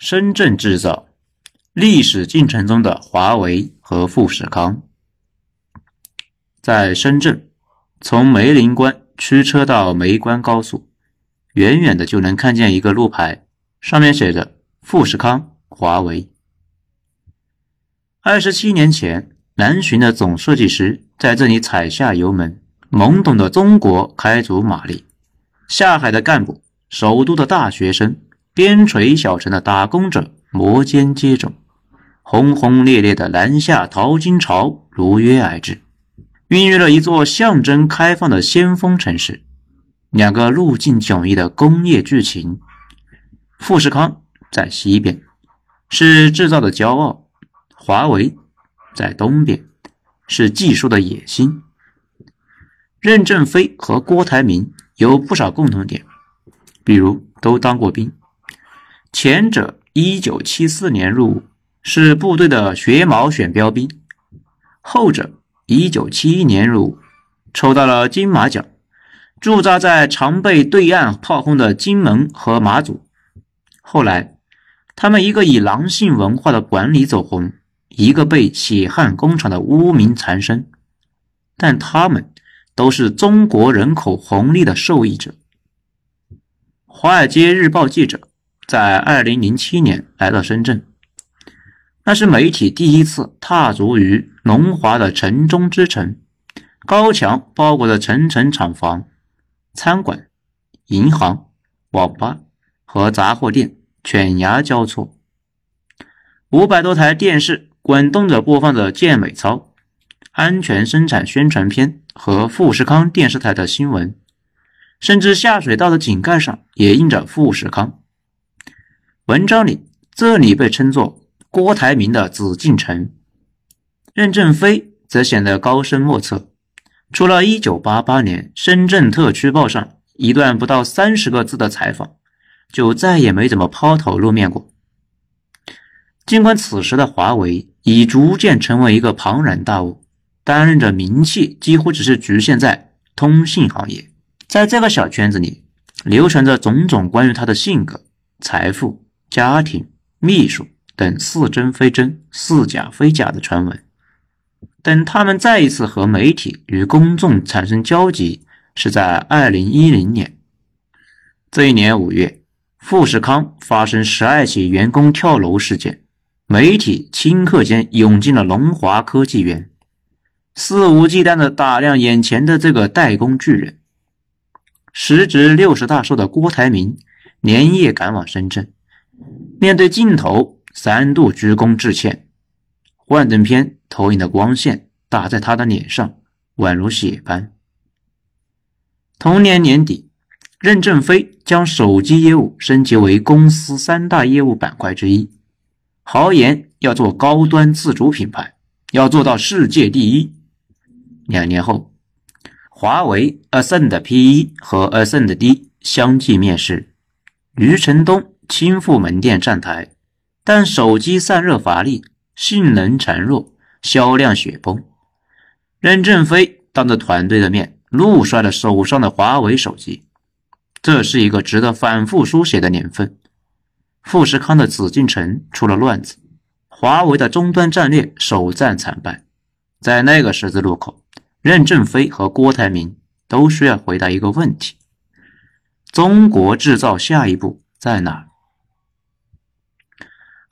深圳制造历史进程中的华为和富士康。在深圳，从梅林关驱车到梅关高速，远远的就能看见一个路牌，上面写着“富士康、华为”。二十七年前，南巡的总设计师在这里踩下油门，懵懂的中国开足马力，下海的干部，首都的大学生。边陲小城的打工者摩肩接踵，轰轰烈烈的南下淘金潮如约而至，孕育了一座象征开放的先锋城市。两个路径迥异的工业巨擎，富士康在西边，是制造的骄傲；华为在东边，是技术的野心。任正非和郭台铭有不少共同点，比如都当过兵。前者一九七四年入伍，是部队的学毛选标兵；后者一九七一年入伍，抽到了金马奖，驻扎在常被对岸炮轰的金门和马祖。后来，他们一个以狼性文化的管理走红，一个被血汗工厂的污名缠身，但他们都是中国人口红利的受益者。《华尔街日报》记者。在二零零七年来到深圳，那是媒体第一次踏足于龙华的城中之城。高墙包裹着层层厂房、餐馆、银行、网吧和杂货店，犬牙交错。五百多台电视滚动着播放着健美操、安全生产宣传片和富士康电视台的新闻，甚至下水道的井盖上也印着富士康。文章里，这里被称作郭台铭的紫禁城，任正非则显得高深莫测。除了1988年《深圳特区报》上一段不到三十个字的采访，就再也没怎么抛头露面过。尽管此时的华为已逐渐成为一个庞然大物，担任着名气几乎只是局限在通信行业，在这个小圈子里，流传着种种关于他的性格、财富。家庭、秘书等似真非真、似假非假的传闻。等他们再一次和媒体与公众产生交集，是在二零一零年。这一年五月，富士康发生十二起员工跳楼事件，媒体顷刻间涌进了龙华科技园，肆无忌惮地打量眼前的这个代工巨人。时值六十大寿的郭台铭连夜赶往深圳。面对镜头，三度鞠躬致歉。幻灯片投影的光线打在他的脸上，宛如血斑。同年年底，任正非将手机业务升级为公司三大业务板块之一，豪言要做高端自主品牌，要做到世界第一。两年后，华为 Ascend P1 和 Ascend D 相继面世，余承东。亲赴门店站台，但手机散热乏力，性能孱弱，销量雪崩。任正非当着团队的面怒摔了手上的华为手机。这是一个值得反复书写的年份。富士康的紫禁城出了乱子，华为的终端战略首战惨败。在那个十字路口，任正非和郭台铭都需要回答一个问题：中国制造下一步在哪？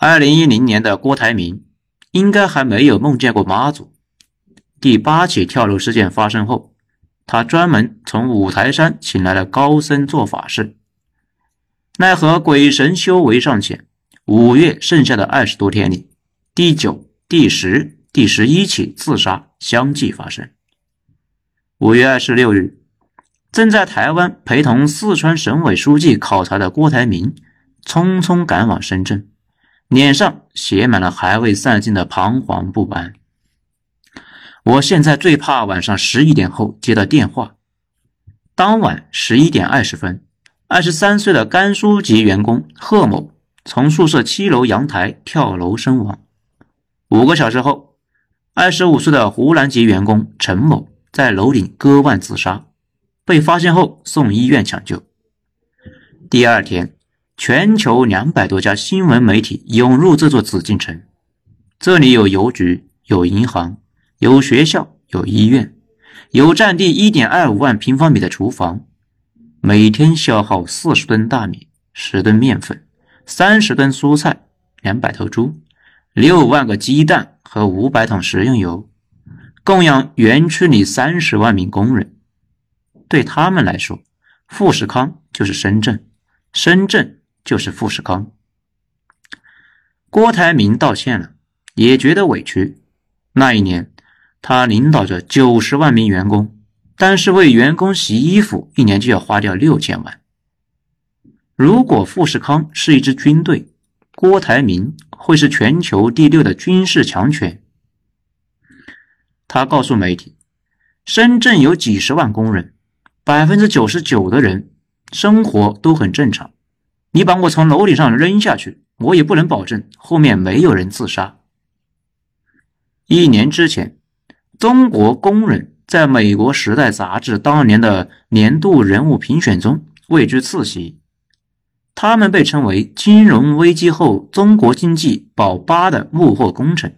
二零一零年的郭台铭应该还没有梦见过妈祖。第八起跳楼事件发生后，他专门从五台山请来了高僧做法事，奈何鬼神修为尚浅。五月剩下的二十多天里，第九、第十、第十一起自杀相继发生。五月二十六日，正在台湾陪同四川省委书记考察的郭台铭，匆匆赶往深圳。脸上写满了还未散尽的彷徨不安。我现在最怕晚上十一点后接到电话。当晚十一点二十分，二十三岁的甘肃籍员工贺某从宿舍七楼阳台跳楼身亡。五个小时后，二十五岁的湖南籍员工陈某在楼顶割腕自杀，被发现后送医院抢救。第二天。全球两百多家新闻媒体涌入这座紫禁城。这里有邮局，有银行，有学校，有医院，有占地一点二五万平方米的厨房，每天消耗四十吨大米、十吨面粉、三十吨蔬菜、两百头猪、六万个鸡蛋和五百桶食用油，供养园区里三十万名工人。对他们来说，富士康就是深圳，深圳就是富士康。郭台铭道歉了。也觉得委屈。那一年，他领导着九十万名员工，但是为员工洗衣服，一年就要花掉六千万。如果富士康是一支军队，郭台铭会是全球第六的军事强权。他告诉媒体，深圳有几十万工人，百分之九十九的人生活都很正常。你把我从楼顶上扔下去，我也不能保证后面没有人自杀。一年之前，中国工人在美国《时代》杂志当年的年度人物评选中位居次席。他们被称为金融危机后中国经济保八的幕后功臣。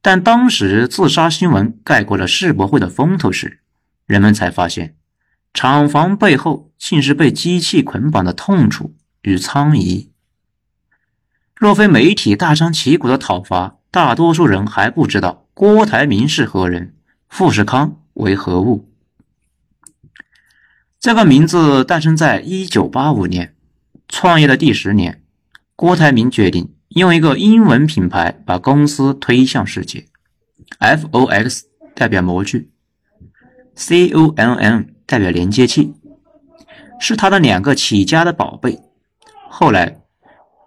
但当时自杀新闻盖过了世博会的风头时，人们才发现，厂房背后竟是被机器捆绑的痛楚与苍夷。若非媒体大张旗鼓的讨伐，大多数人还不知道郭台铭是何人，富士康为何物。这个名字诞生在一九八五年，创业的第十年，郭台铭决定用一个英文品牌把公司推向世界。FOX 代表模具，CONN 代表连接器，是他的两个起家的宝贝。后来。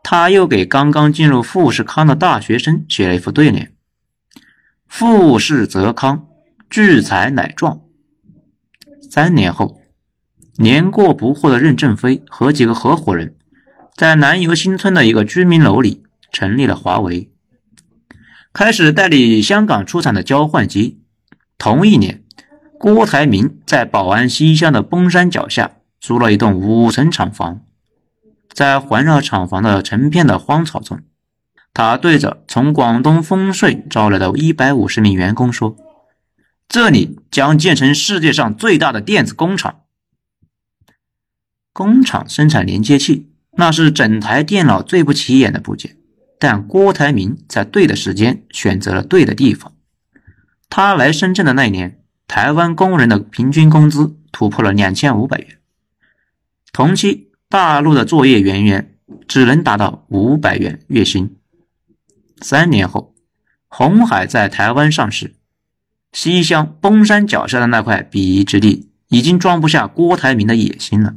他又给刚刚进入富士康的大学生写了一副对联：“富士则康，聚财乃壮。”三年后，年过不惑的任正非和几个合伙人，在南油新村的一个居民楼里成立了华为，开始代理香港出产的交换机。同一年，郭台铭在宝安西乡的崩山脚下租了一栋五层厂房。在环绕厂房的成片的荒草中，他对着从广东丰顺招来的一百五十名员工说：“这里将建成世界上最大的电子工厂。工厂生产连接器，那是整台电脑最不起眼的部件。但郭台铭在对的时间选择了对的地方。他来深圳的那年，台湾工人的平均工资突破了两千五百元，同期。大陆的作业人员只能达到五百元月薪。三年后，红海在台湾上市，西乡崩山脚下的那块鄙夷之地已经装不下郭台铭的野心了。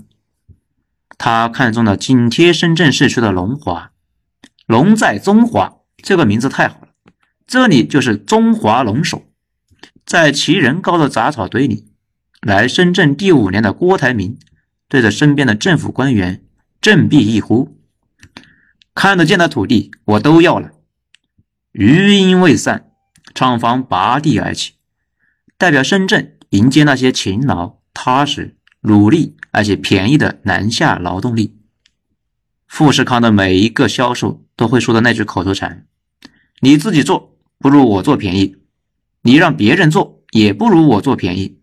他看中了紧贴深圳市区的龙华，龙在中华这个名字太好了，这里就是中华龙首。在齐人高的杂草堆里，来深圳第五年的郭台铭。对着身边的政府官员振臂一呼：“看得见的土地我都要了。”余音未散，厂房拔地而起，代表深圳迎接那些勤劳、踏实、努力而且便宜的南下劳动力。富士康的每一个销售都会说的那句口头禅：“你自己做不如我做便宜，你让别人做也不如我做便宜。”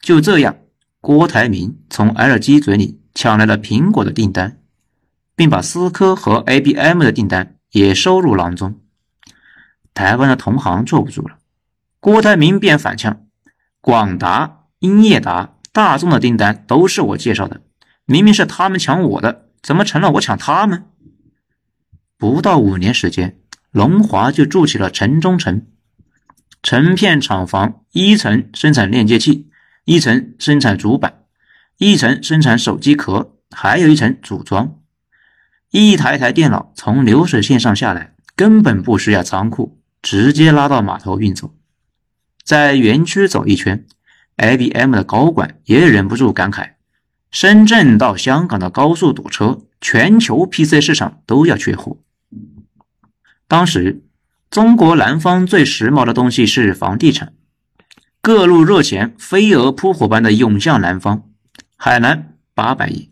就这样。郭台铭从 LG 嘴里抢来了苹果的订单，并把思科和 IBM 的订单也收入囊中。台湾的同行坐不住了，郭台铭便反呛：“广达、英业达、大众的订单都是我介绍的，明明是他们抢我的，怎么成了我抢他们？”不到五年时间，龙华就筑起了城中城，成片厂房，一层生产链接器。一层生产主板，一层生产手机壳，还有一层组装。一台台电脑从流水线上下来，根本不需要仓库，直接拉到码头运走。在园区走一圈，IBM 的高管也忍不住感慨：深圳到香港的高速堵车，全球 PC 市场都要缺货。当时，中国南方最时髦的东西是房地产。各路热钱飞蛾扑火般的涌向南方，海南八百亿，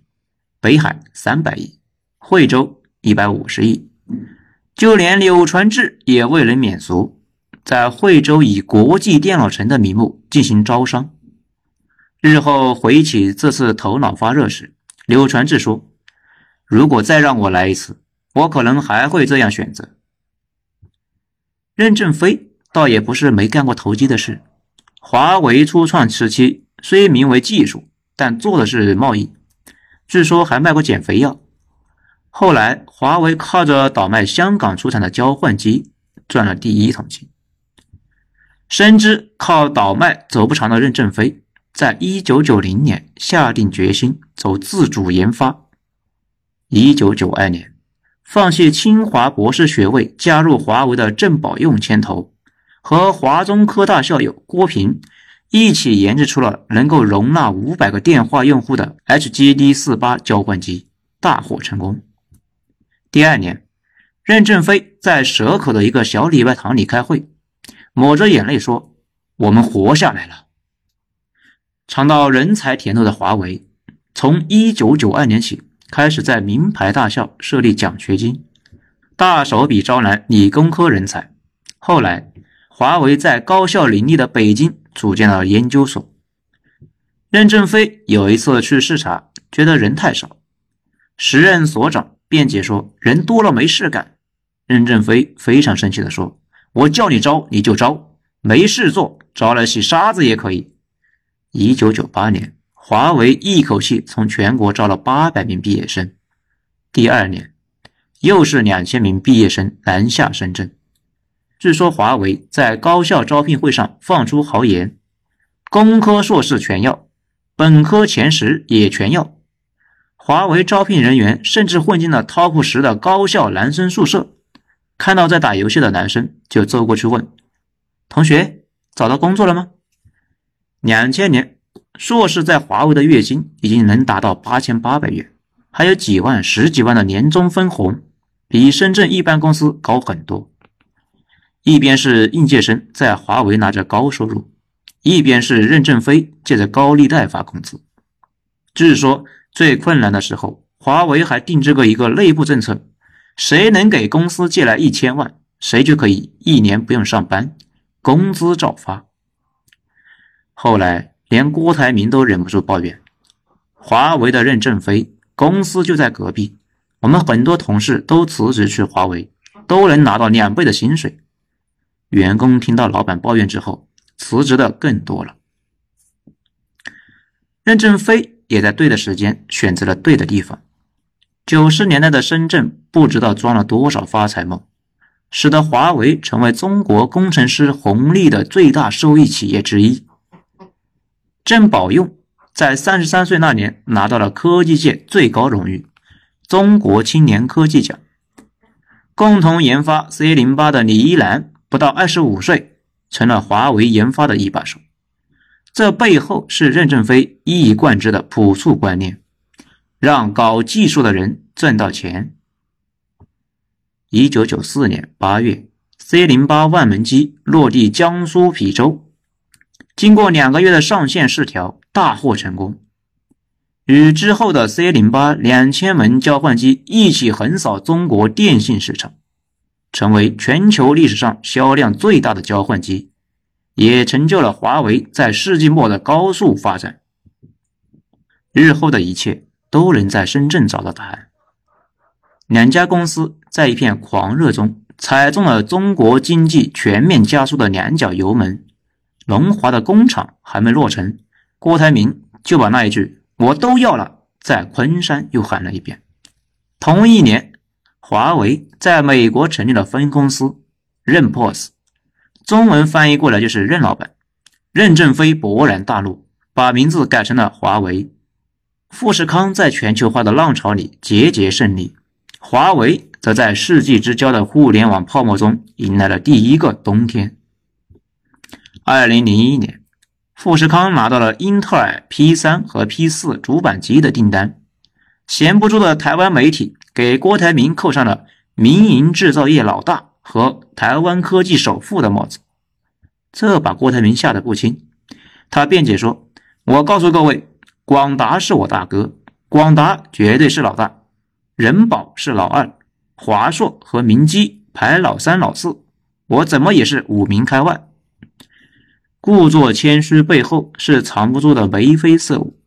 北海三百亿，惠州一百五十亿，就连柳传志也未能免俗，在惠州以国际电脑城的名目进行招商。日后回忆起这次头脑发热时，柳传志说：“如果再让我来一次，我可能还会这样选择。”任正非倒也不是没干过投机的事。华为初创时期虽名为技术，但做的是贸易，据说还卖过减肥药。后来，华为靠着倒卖香港出产的交换机赚了第一桶金。深知靠倒卖走不长的任正非，在一九九零年下定决心走自主研发。一九九二年，放弃清华博士学位，加入华为的郑宝用牵头。和华中科大校友郭平一起研制出了能够容纳五百个电话用户的 HGD 四八交换机，大获成功。第二年，任正非在蛇口的一个小礼拜堂里开会，抹着眼泪说：“我们活下来了。”尝到人才甜头的华为，从一九九二年起开始在名牌大校设立奖学金，大手笔招揽理工科人才。后来。华为在高校林立的北京组建了研究所。任正非有一次去视察，觉得人太少，时任所长辩解说人多了没事干。任正非非常生气地说：“我叫你招你就招，没事做招来洗沙子也可以。”一九九八年，华为一口气从全国招了八百名毕业生。第二年，又是两千名毕业生南下深圳。据说华为在高校招聘会上放出豪言：“工科硕士全要，本科前十也全要。”华为招聘人员甚至混进了 TOP 十的高校男生宿舍，看到在打游戏的男生，就走过去问：“同学，找到工作了吗？”两千年，硕士在华为的月薪已经能达到八千八百元，还有几万、十几万的年终分红，比深圳一般公司高很多。一边是应届生在华为拿着高收入，一边是任正非借着高利贷发工资。据说最困难的时候，华为还定制过一个内部政策：谁能给公司借来一千万，谁就可以一年不用上班，工资照发。后来连郭台铭都忍不住抱怨：“华为的任正非公司就在隔壁，我们很多同事都辞职去华为，都能拿到两倍的薪水。”员工听到老板抱怨之后，辞职的更多了。任正非也在对的时间选择了对的地方。九十年代的深圳不知道装了多少发财梦，使得华为成为中国工程师红利的最大受益企业之一。郑宝用在三十三岁那年拿到了科技界最高荣誉——中国青年科技奖。共同研发 C 零八的李一男。不到二十五岁，成了华为研发的一把手。这背后是任正非一以贯之的朴素观念，让搞技术的人赚到钱。一九九四年八月，C 零八万门机落地江苏邳州，经过两个月的上线试调，大获成功，与之后的 C 零八两千门交换机一起横扫中国电信市场。成为全球历史上销量最大的交换机，也成就了华为在世纪末的高速发展。日后的一切都能在深圳找到答案。两家公司在一片狂热中踩中了中国经济全面加速的两脚油门。龙华的工厂还没落成，郭台铭就把那一句“我都要了”在昆山又喊了一遍。同一年。华为在美国成立了分公司任 POS，中文翻译过来就是任老板。任正非勃然大怒，把名字改成了华为。富士康在全球化的浪潮里节节胜利，华为则在世纪之交的互联网泡沫中迎来了第一个冬天。二零零一年，富士康拿到了英特尔 P 三和 P 四主板机的订单，闲不住的台湾媒体。给郭台铭扣上了民营制造业老大和台湾科技首富的帽子，这把郭台铭吓得不轻。他辩解说：“我告诉各位，广达是我大哥，广达绝对是老大。人保是老二，华硕和明基排老三、老四，我怎么也是五名开外。故作谦虚背后是藏不住的眉飞色舞。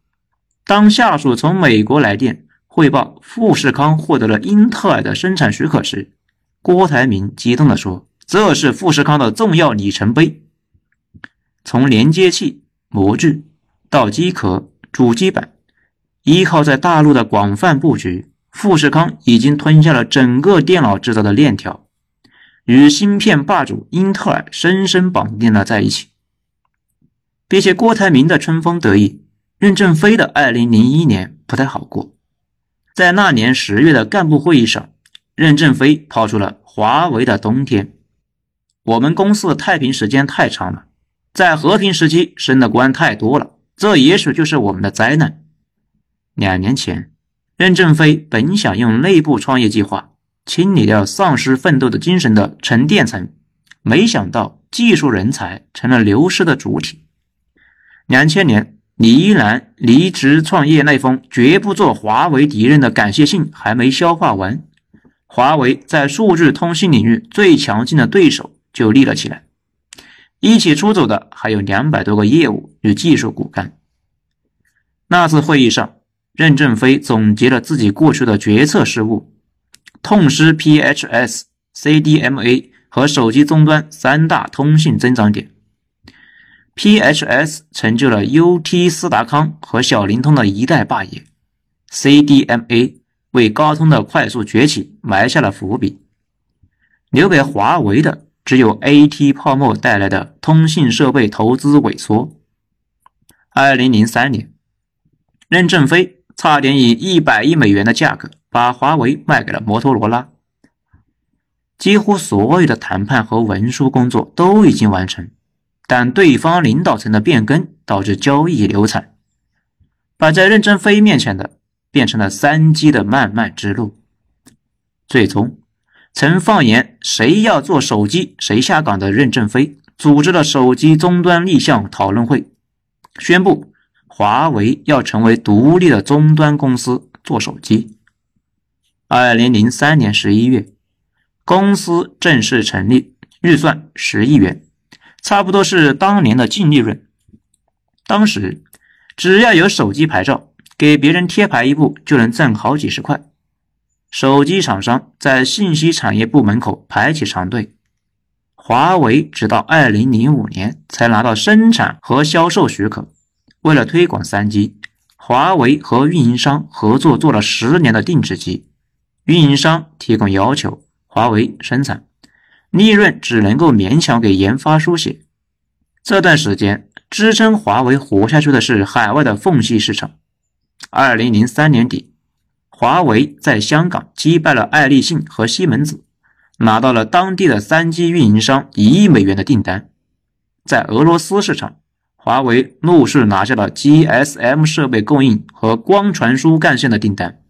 当下属从美国来电汇报富士康获得了英特尔的生产许可时，郭台铭激动地说：“这是富士康的重要里程碑。从连接器、模具到机壳、主机板，依靠在大陆的广泛布局，富士康已经吞下了整个电脑制造的链条，与芯片霸主英特尔深深绑定了在一起。”比起郭台铭的春风得意，任正非的2001年不太好过。在那年十月的干部会议上，任正非抛出了华为的冬天。我们公司的太平时间太长了，在和平时期升的官太多了，这也许就是我们的灾难。两年前，任正非本想用内部创业计划清理掉丧失奋斗的精神的沉淀层，没想到技术人才成了流失的主体。两千年，李一男离职创业那封绝不做华为敌人的感谢信还没消化完，华为在数据通信领域最强劲的对手就立了起来，一起出走的还有两百多个业务与技术骨干。那次会议上，任正非总结了自己过去的决策失误，痛失 PHS、CDMA 和手机终端三大通信增长点。PHS 成就了 UT 斯达康和小灵通的一代霸业，CDMA 为高通的快速崛起埋下了伏笔，留给华为的只有 AT 泡沫带来的通信设备投资萎缩。2003年，任正非差点以一百亿美元的价格把华为卖给了摩托罗拉，几乎所有的谈判和文书工作都已经完成。但对方领导层的变更导致交易流产，摆在任正非面前的变成了三 G 的漫漫之路。最终，曾放言谁要做手机谁下岗的任正非，组织了手机终端立项讨论会，宣布华为要成为独立的终端公司做手机。二零零三年十一月，公司正式成立，预算十亿元。差不多是当年的净利润。当时只要有手机牌照，给别人贴牌一部就能挣好几十块。手机厂商在信息产业部门口排起长队。华为直到二零零五年才拿到生产和销售许可。为了推广三 G，华为和运营商合作做了十年的定制机，运营商提供要求，华为生产。利润只能够勉强给研发输血。这段时间支撑华为活下去的是海外的缝隙市场。二零零三年底，华为在香港击败了爱立信和西门子，拿到了当地的三 G 运营商一亿美元的订单。在俄罗斯市场，华为陆续拿下了 GSM 设备供应和光传输干线的订单。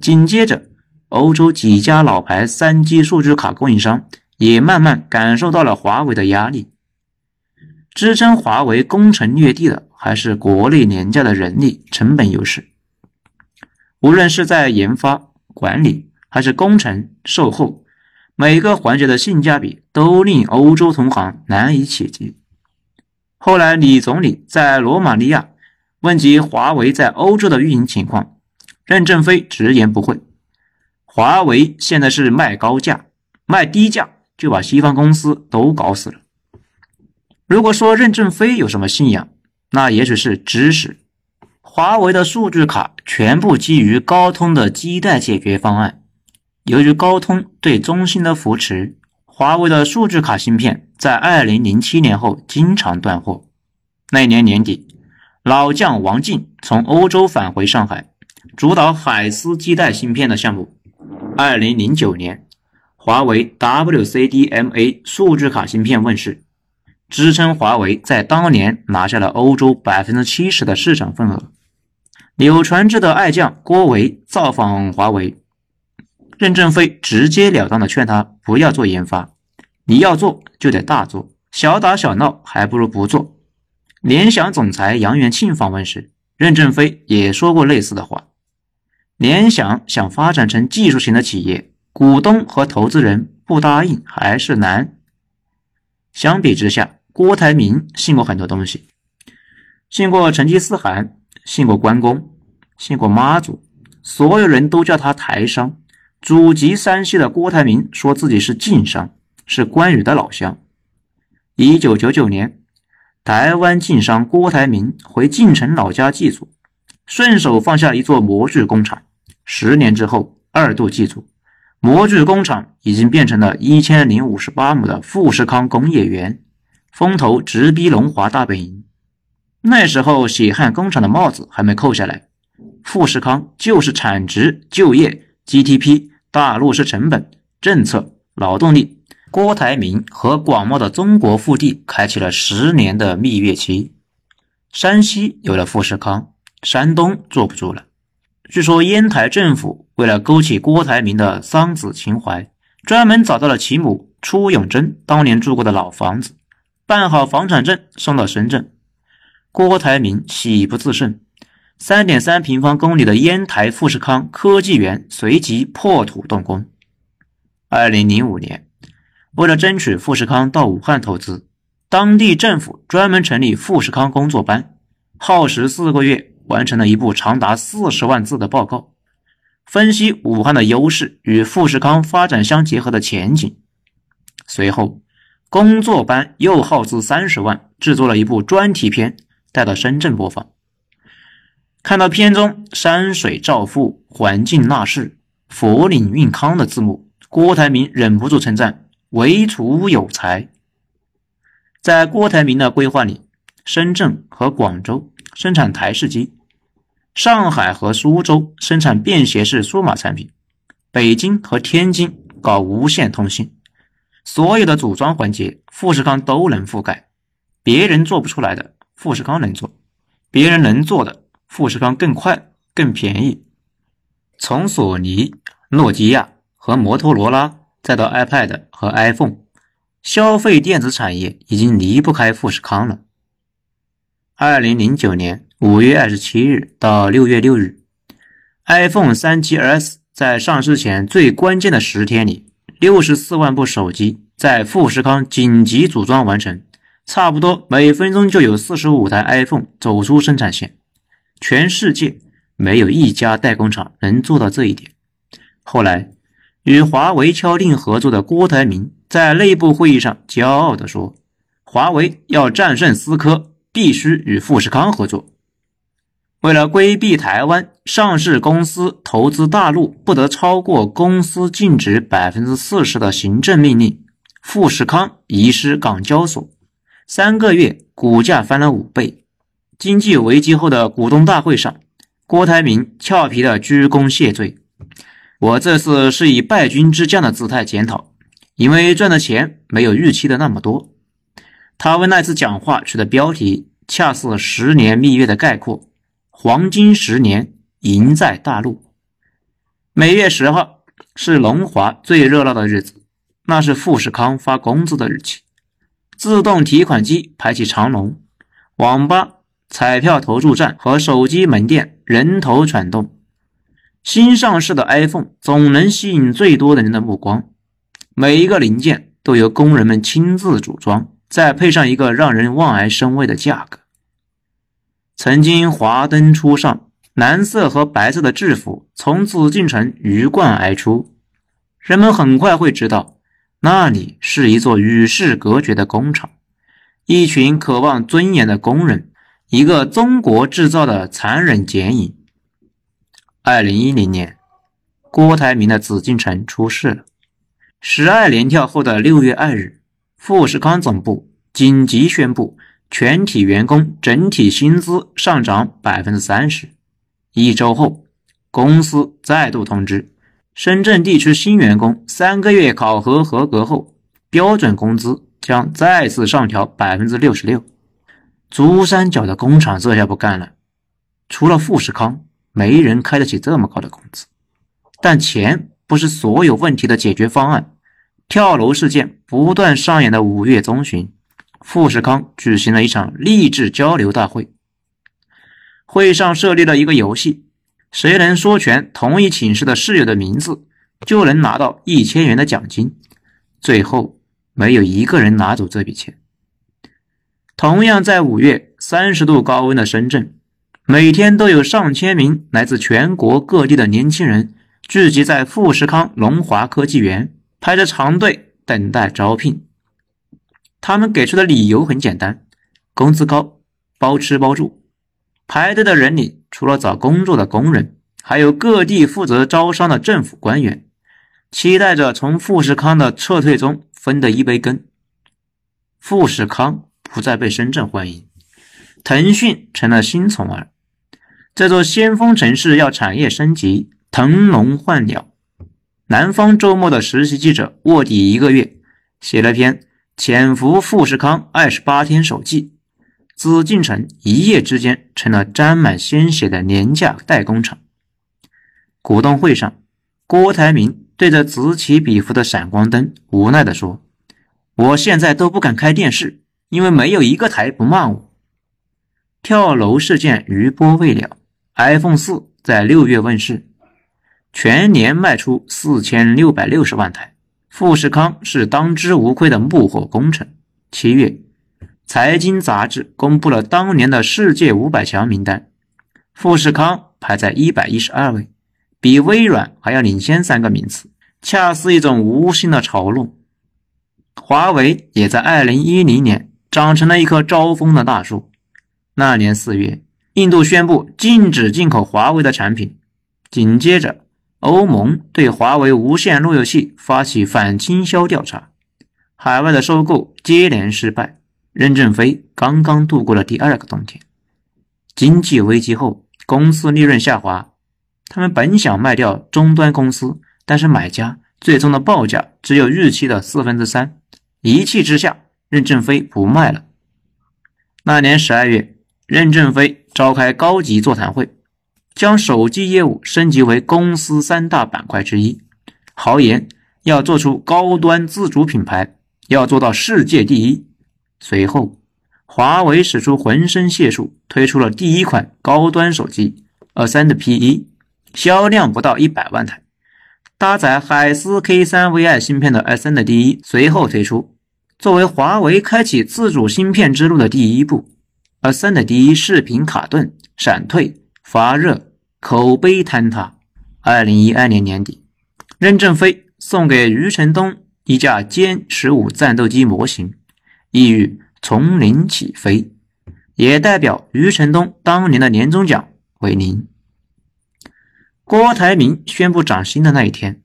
紧接着，欧洲几家老牌三 G 数据卡供应商。也慢慢感受到了华为的压力，支撑华为攻城略地的还是国内廉价的人力成本优势。无论是在研发、管理还是工程、售后，每个环节的性价比都令欧洲同行难以企及。后来，李总理在罗马尼亚问及华为在欧洲的运营情况，任正非直言不讳：“华为现在是卖高价，卖低价。”就把西方公司都搞死了。如果说任正非有什么信仰，那也许是知识。华为的数据卡全部基于高通的基带解决方案。由于高通对中兴的扶持，华为的数据卡芯片在2007年后经常断货。那年年底，老将王进从欧洲返回上海，主导海思基带芯片的项目。2009年。华为 WCDMA 数据卡芯片问世，支撑华为在当年拿下了欧洲百分之七十的市场份额。柳传志的爱将郭维造访华为，任正非直截了当的劝他不要做研发，你要做就得大做，小打小闹还不如不做。联想总裁杨元庆访问时，任正非也说过类似的话。联想想发展成技术型的企业，股东和投资人不答应还是难。相比之下，郭台铭信过很多东西，信过成吉思汗，信过关公，信过妈祖，所有人都叫他台商。祖籍山西的郭台铭说自己是晋商，是关羽的老乡。一九九九年，台湾晋商郭台铭回晋城老家祭祖，顺手放下一座模具工厂。十年之后，二度祭祖，模具工厂已经变成了一千零五十八亩的富士康工业园，风头直逼龙华大本营。那时候，血汗工厂的帽子还没扣下来，富士康就是产值、就业、GDP，大陆是成本、政策、劳动力。郭台铭和广袤的中国腹地开启了十年的蜜月期。山西有了富士康，山东坐不住了。据说烟台政府为了勾起郭台铭的桑梓情怀，专门找到了其母初永贞当年住过的老房子，办好房产证送到深圳。郭台铭喜不自胜，三点三平方公里的烟台富士康科技园随即破土动工。二零零五年。为了争取富士康到武汉投资，当地政府专门成立富士康工作班，耗时四个月，完成了一部长达四十万字的报告，分析武汉的优势与富士康发展相结合的前景。随后，工作班又耗资三十万，制作了一部专题片，带到深圳播放。看到片中“山水照富，环境纳世，佛岭运康”的字幕，郭台铭忍不住称赞。唯楚有才，在郭台铭的规划里，深圳和广州生产台式机，上海和苏州生产便携式数码产品，北京和天津搞无线通信，所有的组装环节，富士康都能覆盖。别人做不出来的，富士康能做；别人能做的，富士康更快、更便宜。从索尼、诺基亚和摩托罗拉。再到 iPad 和 iPhone，消费电子产业已经离不开富士康了。二零零九年五月二十七日到六月六日，iPhone 三 GS 在上市前最关键的十天里，六十四万部手机在富士康紧急组装完成，差不多每分钟就有四十五台 iPhone 走出生产线。全世界没有一家代工厂能做到这一点。后来。与华为敲定合作的郭台铭在内部会议上骄傲地说：“华为要战胜思科，必须与富士康合作。为了规避台湾上市公司投资大陆不得超过公司净值百分之四十的行政命令，富士康移师港交所，三个月股价翻了五倍。经济危机后的股东大会上，郭台铭俏皮的鞠躬谢罪。”我这次是以败军之将的姿态检讨，因为赚的钱没有预期的那么多。他为那次讲话取的标题恰似十年蜜月的概括：“黄金十年，赢在大陆。”每月十号是龙华最热闹的日子，那是富士康发工资的日期，自动提款机排起长龙，网吧、彩票投注站和手机门店人头攒动。新上市的 iPhone 总能吸引最多的人的目光，每一个零件都由工人们亲自组装，再配上一个让人望而生畏的价格。曾经华灯初上，蓝色和白色的制服从紫禁城鱼贯而出，人们很快会知道，那里是一座与世隔绝的工厂，一群渴望尊严的工人，一个中国制造的残忍剪影。二零一零年，郭台铭的紫禁城出事了。十二连跳后的六月二日，富士康总部紧急宣布，全体员工整体薪资上涨百分之三十。一周后，公司再度通知，深圳地区新员工三个月考核合格后，标准工资将再次上调百分之六十六。珠三角的工厂这下不干了，除了富士康。没人开得起这么高的工资，但钱不是所有问题的解决方案。跳楼事件不断上演的五月中旬，富士康举行了一场励志交流大会。会上设立了一个游戏：谁能说全同一寝室的室友的名字，就能拿到一千元的奖金。最后，没有一个人拿走这笔钱。同样在五月，三十度高温的深圳，每天都有上千名来自全国各地的年轻人聚集在富士康龙华科技园，排着长队等待招聘。他们给出的理由很简单：工资高，包吃包住。排队的人里，除了找工作的工人，还有各地负责招商的政府官员，期待着从富士康的撤退中分得一杯羹。富士康不再被深圳欢迎，腾讯成了新宠儿。这座先锋城市要产业升级，腾笼换鸟。南方周末的实习记者卧底一个月，写了篇《潜伏富士康二十八天手记》。紫禁城一夜之间成了沾满鲜血的廉价代工厂。股东会上，郭台铭对着此起彼伏的闪光灯无奈地说：“我现在都不敢开电视，因为没有一个台不骂我。”跳楼事件余波未了，iPhone 四在六月问世，全年卖出四千六百六十万台，富士康是当之无愧的幕后功臣。七月。财经杂志公布了当年的世界五百强名单，富士康排在一百一十二位，比微软还要领先三个名次，恰似一种无心的嘲弄。华为也在二零一零年长成了一棵招风的大树。那年四月，印度宣布禁止进口华为的产品，紧接着欧盟对华为无线路由器发起反倾销调查，海外的收购接连失败。任正非刚刚度过了第二个冬天，经济危机后，公司利润下滑。他们本想卖掉终端公司，但是买家最终的报价只有预期的四分之三。一气之下，任正非不卖了。那年十二月，任正非召开高级座谈会，将手机业务升级为公司三大板块之一，豪言要做出高端自主品牌，要做到世界第一。随后，华为使出浑身解数，推出了第一款高端手机 Ascend P1，销量不到一百万台。搭载海思 K3VI 芯片的 Ascend 第一随后推出，作为华为开启自主芯片之路的第一步。Ascend 第一视频卡顿、闪退、发热、口碑坍塌。二零一二年年底，任正非送给余承东一架歼十五战斗机模型。意欲从零起飞，也代表余承东当年的年终奖为零。郭台铭宣布涨薪的那一天，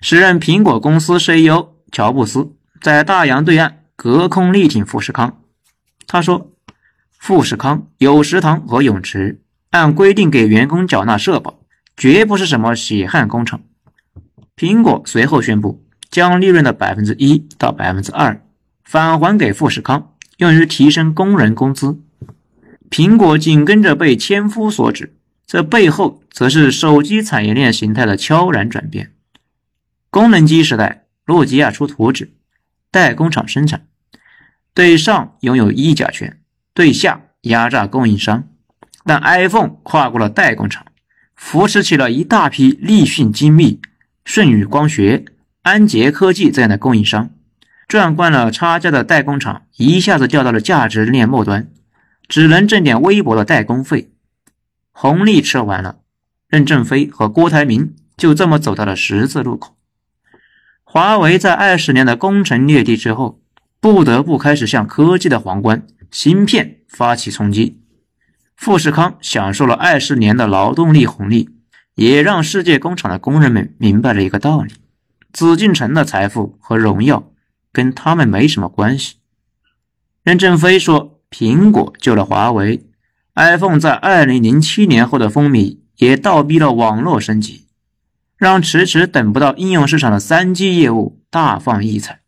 时任苹果公司 CEO 乔布斯在大洋对岸隔空力挺富士康。他说：“富士康有食堂和泳池，按规定给员工缴纳社保，绝不是什么血汗工程。”苹果随后宣布，将利润的百分之一到百分之二。返还给富士康，用于提升工人工资。苹果紧跟着被千夫所指，这背后则是手机产业链形态的悄然转变。功能机时代，诺基亚出图纸，代工厂生产，对上拥有议价权，对下压榨供应商。但 iPhone 跨过了代工厂，扶持起了一大批立讯精密、舜宇光学、安捷科技这样的供应商。赚惯了差价的代工厂一下子掉到了价值链末端，只能挣点微薄的代工费。红利吃完了，任正非和郭台铭就这么走到了十字路口。华为在二十年的攻城略地之后，不得不开始向科技的皇冠——芯片发起冲击。富士康享受了二十年的劳动力红利，也让世界工厂的工人们明白了一个道理：紫禁城的财富和荣耀。跟他们没什么关系。任正非说：“苹果救了华为，iPhone 在二零零七年后的风靡也倒逼了网络升级，让迟迟等不到应用市场的三 G 业务大放异彩。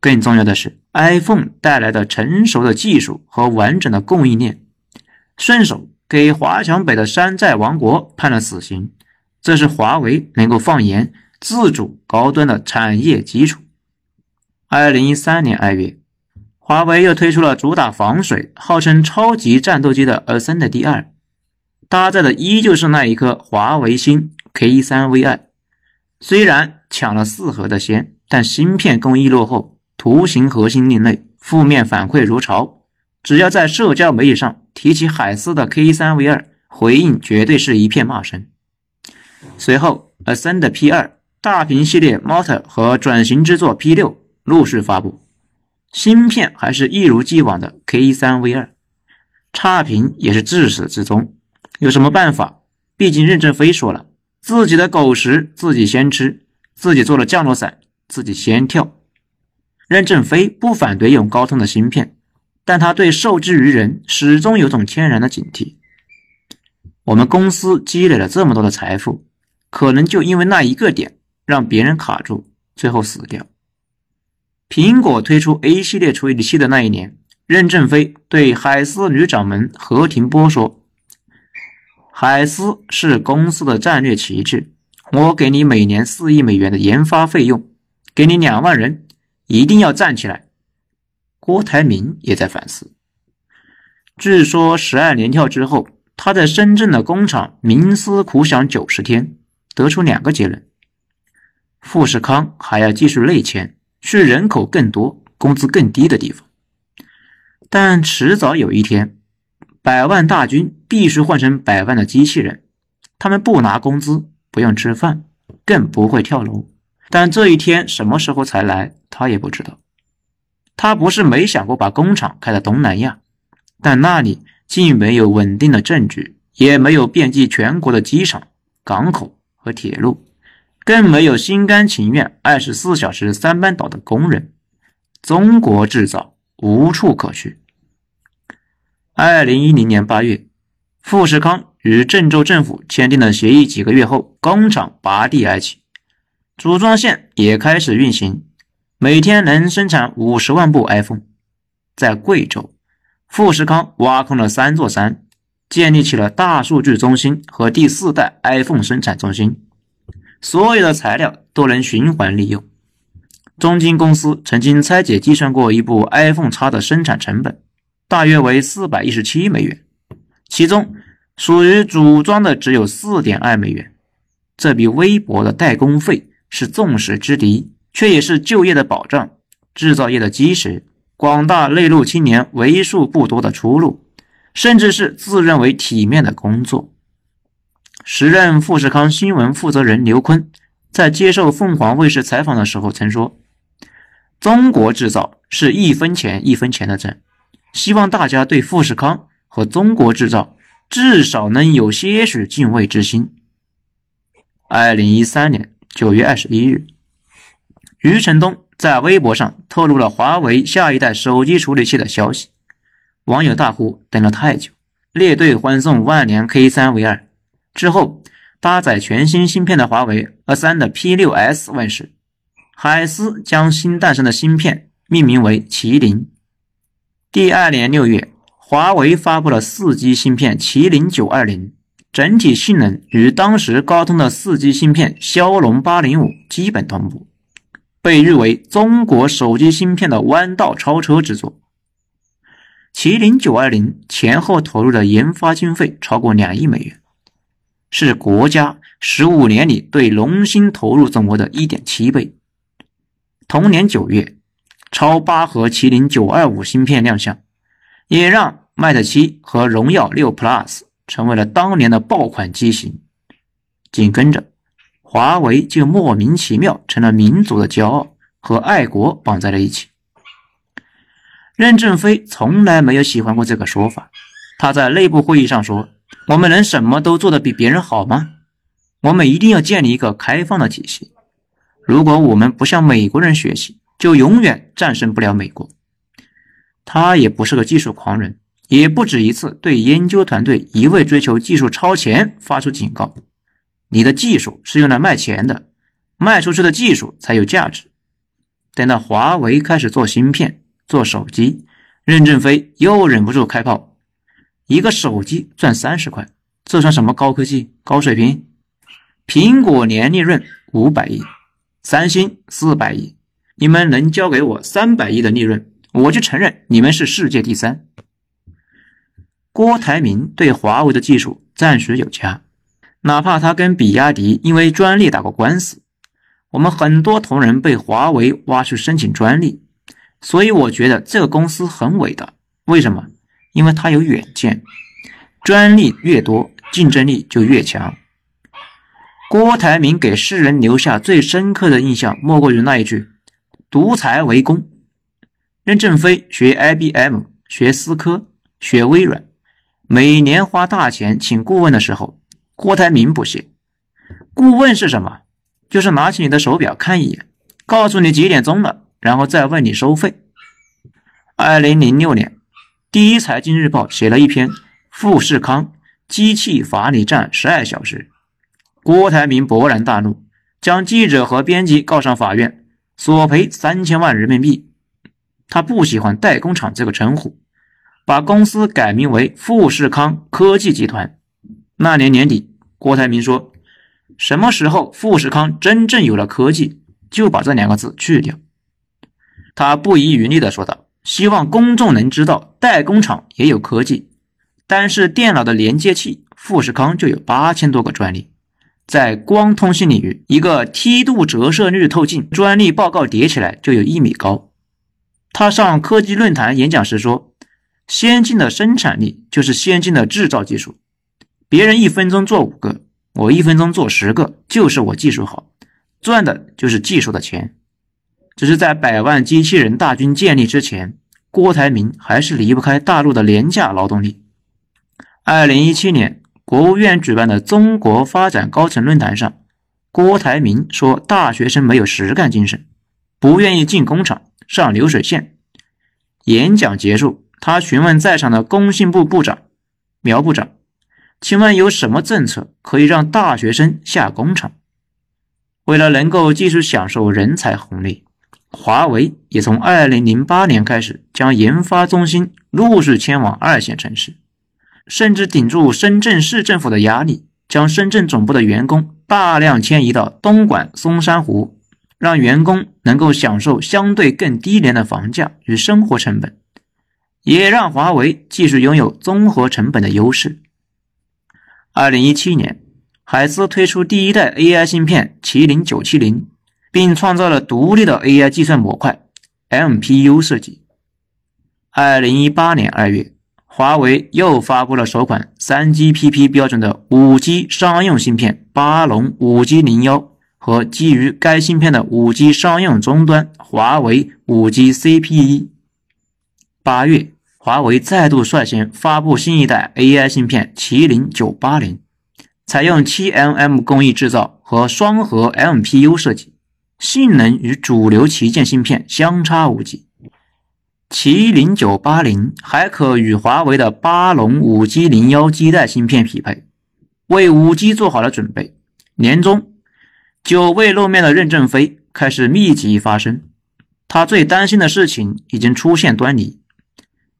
更重要的是，iPhone 带来的成熟的技术和完整的供应链，顺手给华强北的山寨王国判了死刑。这是华为能够放言自主高端的产业基础。”二零一三年二月，华为又推出了主打防水、号称超级战斗机的 Ascend 第二。搭载的依旧是那一颗华为新 K3VI。虽然抢了四核的先，但芯片工艺落后，图形核心另类，负面反馈如潮。只要在社交媒体上提起海思的 K3V2，回应绝对是一片骂声。随后，Ascend P2 大屏系列 Motor 和转型之作 P6 陆续发布，芯片还是一如既往的 K3V2，差评也是自始至终。有什么办法？毕竟任正非说了。自己的狗食自己先吃，自己做了降落伞自己先跳。任正非不反对用高通的芯片，但他对受制于人始终有种天然的警惕。我们公司积累了这么多的财富，可能就因为那一个点让别人卡住，最后死掉。苹果推出 A 系列处理器的那一年，任正非对海思女掌门何庭波说。海思是公司的战略旗帜，我给你每年四亿美元的研发费用，给你两万人，一定要站起来。郭台铭也在反思。据说十二连跳之后，他在深圳的工厂冥思苦想九十天，得出两个结论：富士康还要继续内迁，去人口更多、工资更低的地方，但迟早有一天。百万大军必须换成百万的机器人，他们不拿工资，不用吃饭，更不会跳楼。但这一天什么时候才来，他也不知道。他不是没想过把工厂开到东南亚，但那里既没有稳定的政局，也没有遍及全国的机场、港口和铁路，更没有心甘情愿二十四小时三班倒的工人。中国制造无处可去。二零一零年八月，富士康与郑州政府签订了协议。几个月后，工厂拔地而起，组装线也开始运行，每天能生产五十万部 iPhone。在贵州，富士康挖空了三座山，建立起了大数据中心和第四代 iPhone 生产中心，所有的材料都能循环利用。中金公司曾经拆解计算过一部 iPhone X 的生产成本。大约为四百一十七美元，其中属于组装的只有四点二美元。这笔微薄的代工费是众矢之的，却也是就业的保障、制造业的基石、广大内陆青年为数不多的出路，甚至是自认为体面的工作。时任富士康新闻负责人刘坤在接受凤凰卫视采访的时候曾说：“中国制造是一分钱一分钱的挣。”希望大家对富士康和中国制造至少能有些许敬畏之心。二零一三年九月二十一日，余承东在微博上透露了华为下一代手机处理器的消息，网友大呼等了太久，列队欢送万年 K 三 V 二。之后，搭载全新芯片的华为 A 三的 P 六 S 问世，海思将新诞生的芯片命名为麒麟。第二年六月，华为发布了四 G 芯片麒麟九二零，整体性能与当时高通的四 G 芯片骁龙八零五基本同步，被誉为中国手机芯片的弯道超车之作。麒麟九二零前后投入的研发经费超过两亿美元，是国家十五年里对龙芯投入总额的一点七倍。同年九月。超八核麒麟九二五芯片亮相，也让 Mate 七和荣耀六 Plus 成为了当年的爆款机型。紧跟着，华为就莫名其妙成了民族的骄傲，和爱国绑在了一起。任正非从来没有喜欢过这个说法，他在内部会议上说：“我们能什么都做得比别人好吗？我们一定要建立一个开放的体系。如果我们不向美国人学习，”就永远战胜不了美国。他也不是个技术狂人，也不止一次对研究团队一味追求技术超前发出警告：“你的技术是用来卖钱的，卖出去的技术才有价值。”等到华为开始做芯片、做手机，任正非又忍不住开炮：“一个手机赚三十块，这算什么高科技、高水平？苹果年利润五百亿，三星四百亿。”你们能交给我三百亿的利润，我就承认你们是世界第三。郭台铭对华为的技术暂时有家。哪怕他跟比亚迪因为专利打过官司，我们很多同仁被华为挖去申请专利，所以我觉得这个公司很伟大。为什么？因为他有远见，专利越多，竞争力就越强。郭台铭给世人留下最深刻的印象，莫过于那一句“独裁为公”。任正非学 IBM、学思科、学微软，每年花大钱请顾问的时候。郭台铭不屑，顾问是什么？就是拿起你的手表看一眼，告诉你几点钟了，然后再问你收费。二零零六年，第一财经日报写了一篇富士康机器罚你站十二小时，郭台铭勃然大怒，将记者和编辑告上法院，索赔三千万人民币。他不喜欢代工厂这个称呼，把公司改名为富士康科技集团。那年年底，郭台铭说：“什么时候富士康真正有了科技，就把这两个字去掉。”他不遗余力地说道：“希望公众能知道，代工厂也有科技。单是电脑的连接器，富士康就有八千多个专利。在光通信领域，一个梯度折射率透镜专利报告叠起来就有一米高。”他上科技论坛演讲时说：“先进的生产力就是先进的制造技术。”别人一分钟做五个，我一分钟做十个，就是我技术好，赚的就是技术的钱。只是在百万机器人大军建立之前，郭台铭还是离不开大陆的廉价劳动力。二零一七年，国务院举办的中国发展高层论坛上，郭台铭说：“大学生没有实干精神，不愿意进工厂上流水线。”演讲结束，他询问在场的工信部部长苗部长。请问有什么政策可以让大学生下工厂？为了能够继续享受人才红利，华为也从二零零八年开始将研发中心陆续迁往二线城市，甚至顶住深圳市政府的压力，将深圳总部的员工大量迁移到东莞松山湖，让员工能够享受相对更低廉的房价与生活成本，也让华为继续拥有综合成本的优势。二零一七年，海思推出第一代 AI 芯片麒麟九七零，并创造了独立的 AI 计算模块 MPU 设计。二零一八年二月，华为又发布了首款三 GPP 标准的五 G 商用芯片巴龙五 G 零幺和基于该芯片的五 G 商用终端华为五 G CPE。八月。华为再度率先发布新一代 AI 芯片麒麟九八零，采用 7nm 工艺制造和双核 MPU 设计，性能与主流旗舰芯片相差无几。麒麟九八零还可与华为的巴龙五 G 零幺基带芯片匹配，为五 G 做好了准备。年中，久未露面的任正非开始密集发声，他最担心的事情已经出现端倪。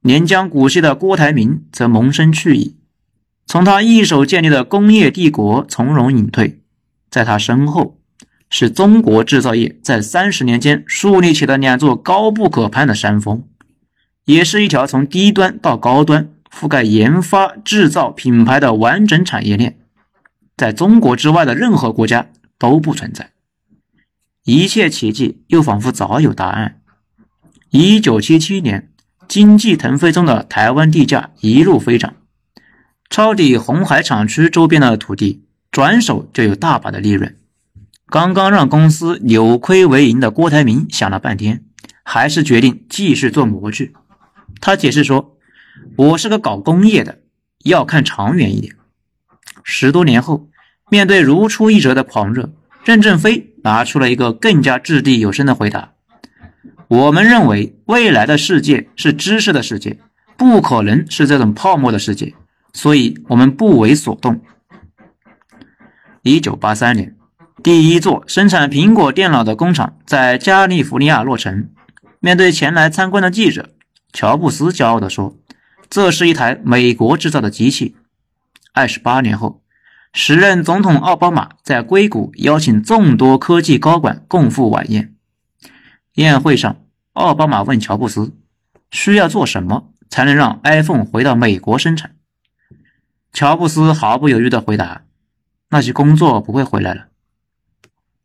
年将古稀的郭台铭则萌生去意，从他一手建立的工业帝国从容隐退，在他身后是中国制造业在三十年间树立起的两座高不可攀的山峰，也是一条从低端到高端覆盖研发、制造、品牌的完整产业链，在中国之外的任何国家都不存在。一切奇迹又仿佛早有答案。一九七七年。经济腾飞中的台湾地价一路飞涨，抄底红海厂区周边的土地，转手就有大把的利润。刚刚让公司扭亏为盈的郭台铭想了半天，还是决定继续做模具。他解释说：“我是个搞工业的，要看长远一点。”十多年后，面对如出一辙的狂热，任正非拿出了一个更加掷地有声的回答。我们认为未来的世界是知识的世界，不可能是这种泡沫的世界，所以我们不为所动。一九八三年，第一座生产苹果电脑的工厂在加利福尼亚落成。面对前来参观的记者，乔布斯骄傲地说：“这是一台美国制造的机器。”二十八年后，时任总统奥巴马在硅谷邀请众多科技高管共赴晚宴。宴会上，奥巴马问乔布斯：“需要做什么才能让 iPhone 回到美国生产？”乔布斯毫不犹豫地回答：“那些工作不会回来了。”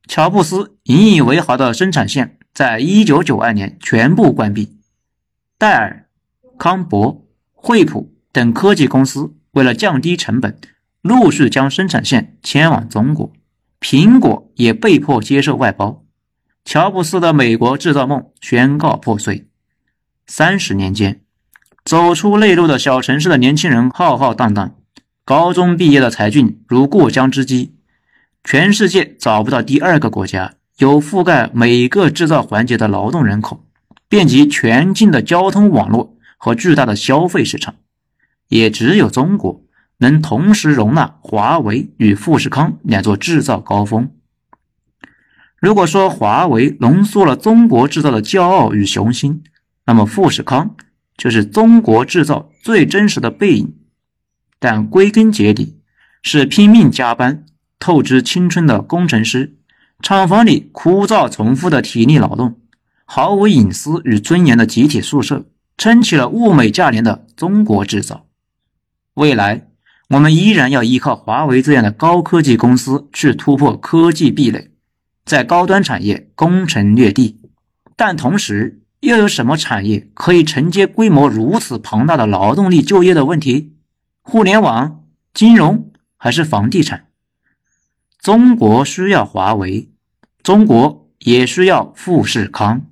乔布斯引以为豪的生产线在1992年全部关闭。戴尔、康柏、惠普等科技公司为了降低成本，陆续将生产线迁往中国。苹果也被迫接受外包。乔布斯的美国制造梦宣告破碎。三十年间，走出内陆的小城市的年轻人浩浩荡荡，高中毕业的才俊如过江之鲫。全世界找不到第二个国家有覆盖每个制造环节的劳动人口、遍及全境的交通网络和巨大的消费市场，也只有中国能同时容纳华为与富士康两座制造高峰。如果说华为浓缩了中国制造的骄傲与雄心，那么富士康就是中国制造最真实的背影。但归根结底，是拼命加班。透支青春的工程师，厂房里枯燥重复的体力劳动，毫无隐私与尊严的集体宿舍，撑起了物美价廉的中国制造。未来，我们依然要依靠华为这样的高科技公司去突破科技壁垒，在高端产业攻城略地。但同时，又有什么产业可以承接规模如此庞大的劳动力就业的问题？互联网、金融还是房地产？中国需要华为，中国也需要富士康。